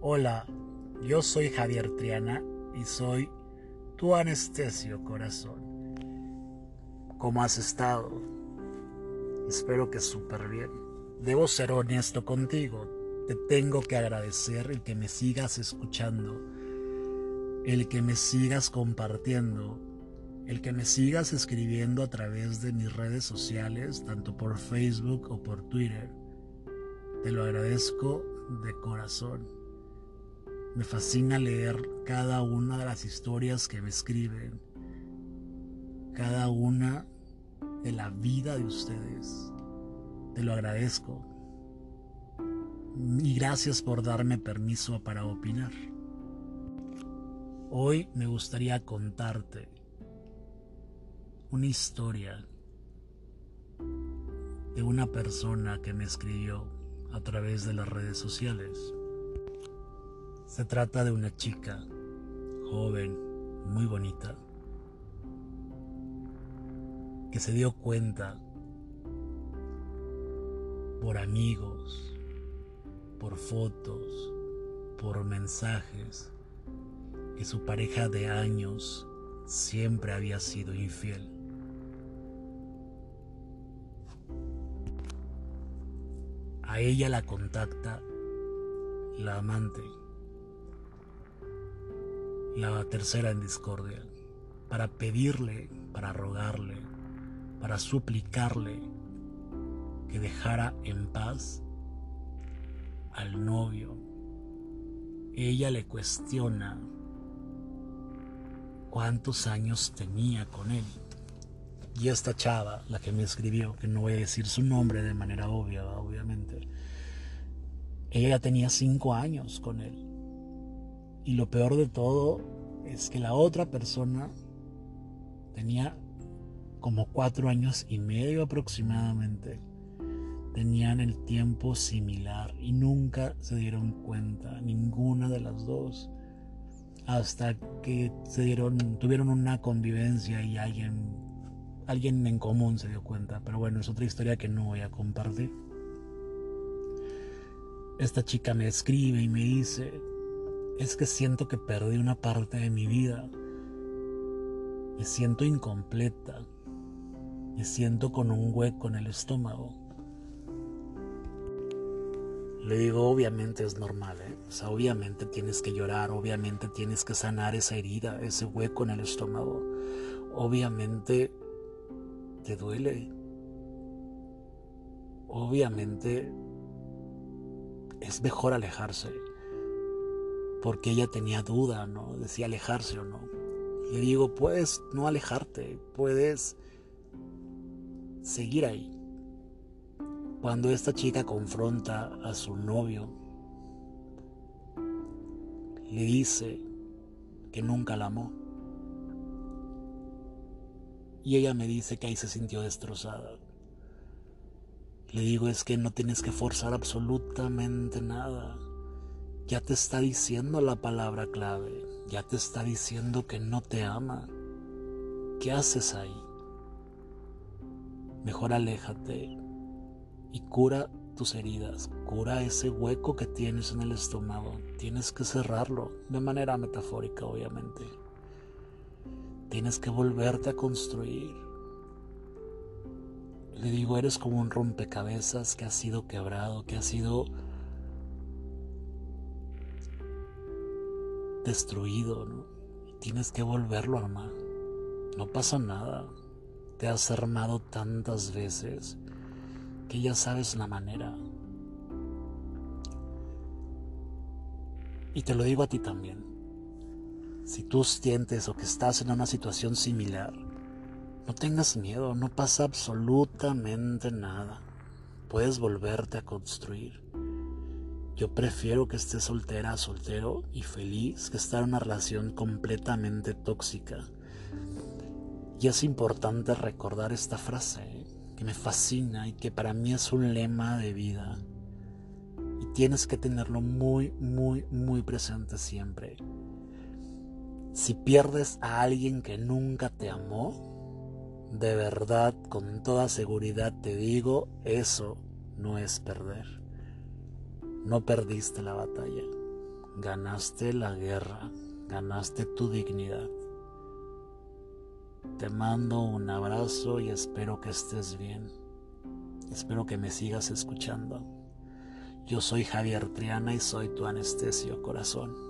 Hola, yo soy Javier Triana y soy tu anestesio corazón. ¿Cómo has estado? Espero que súper bien. Debo ser honesto contigo. Te tengo que agradecer el que me sigas escuchando, el que me sigas compartiendo, el que me sigas escribiendo a través de mis redes sociales, tanto por Facebook o por Twitter. Te lo agradezco de corazón. Me fascina leer cada una de las historias que me escriben, cada una de la vida de ustedes. Te lo agradezco. Y gracias por darme permiso para opinar. Hoy me gustaría contarte una historia de una persona que me escribió a través de las redes sociales. Se trata de una chica joven, muy bonita, que se dio cuenta por amigos, por fotos, por mensajes, que su pareja de años siempre había sido infiel. A ella la contacta la amante la tercera en discordia, para pedirle, para rogarle, para suplicarle que dejara en paz al novio. Ella le cuestiona cuántos años tenía con él. Y esta chava, la que me escribió, que no voy a decir su nombre de manera obvia, obviamente, ella ya tenía cinco años con él. Y lo peor de todo es que la otra persona tenía como cuatro años y medio aproximadamente. Tenían el tiempo similar y nunca se dieron cuenta, ninguna de las dos, hasta que se dieron, tuvieron una convivencia y alguien, alguien en común se dio cuenta. Pero bueno, es otra historia que no voy a compartir. Esta chica me escribe y me dice, es que siento que perdí una parte de mi vida. Me siento incompleta. Me siento con un hueco en el estómago. Le digo, obviamente es normal, ¿eh? O sea, obviamente tienes que llorar, obviamente tienes que sanar esa herida, ese hueco en el estómago. Obviamente te duele. Obviamente es mejor alejarse porque ella tenía duda, ¿no? Decía alejarse o no. Le digo, puedes no alejarte, puedes seguir ahí. Cuando esta chica confronta a su novio, le dice que nunca la amó. Y ella me dice que ahí se sintió destrozada. Le digo, es que no tienes que forzar absolutamente nada ya te está diciendo la palabra clave, ya te está diciendo que no te ama. ¿Qué haces ahí? Mejor aléjate y cura tus heridas, cura ese hueco que tienes en el estómago. Tienes que cerrarlo, de manera metafórica obviamente. Tienes que volverte a construir. Le digo, eres como un rompecabezas que ha sido quebrado, que ha sido destruido, tienes que volverlo a armar. No pasa nada. Te has armado tantas veces que ya sabes la manera. Y te lo digo a ti también. Si tú sientes o que estás en una situación similar, no tengas miedo, no pasa absolutamente nada. Puedes volverte a construir. Yo prefiero que esté soltera, soltero y feliz que estar en una relación completamente tóxica. Y es importante recordar esta frase ¿eh? que me fascina y que para mí es un lema de vida. Y tienes que tenerlo muy, muy, muy presente siempre. Si pierdes a alguien que nunca te amó, de verdad, con toda seguridad te digo, eso no es perder No perdiste la batalla, ganaste la guerra, ganaste tu dignidad. Te mando un abrazo y espero que estés bien. Espero que me sigas escuchando. Yo soy Javier Triana y soy tu anestesio corazón.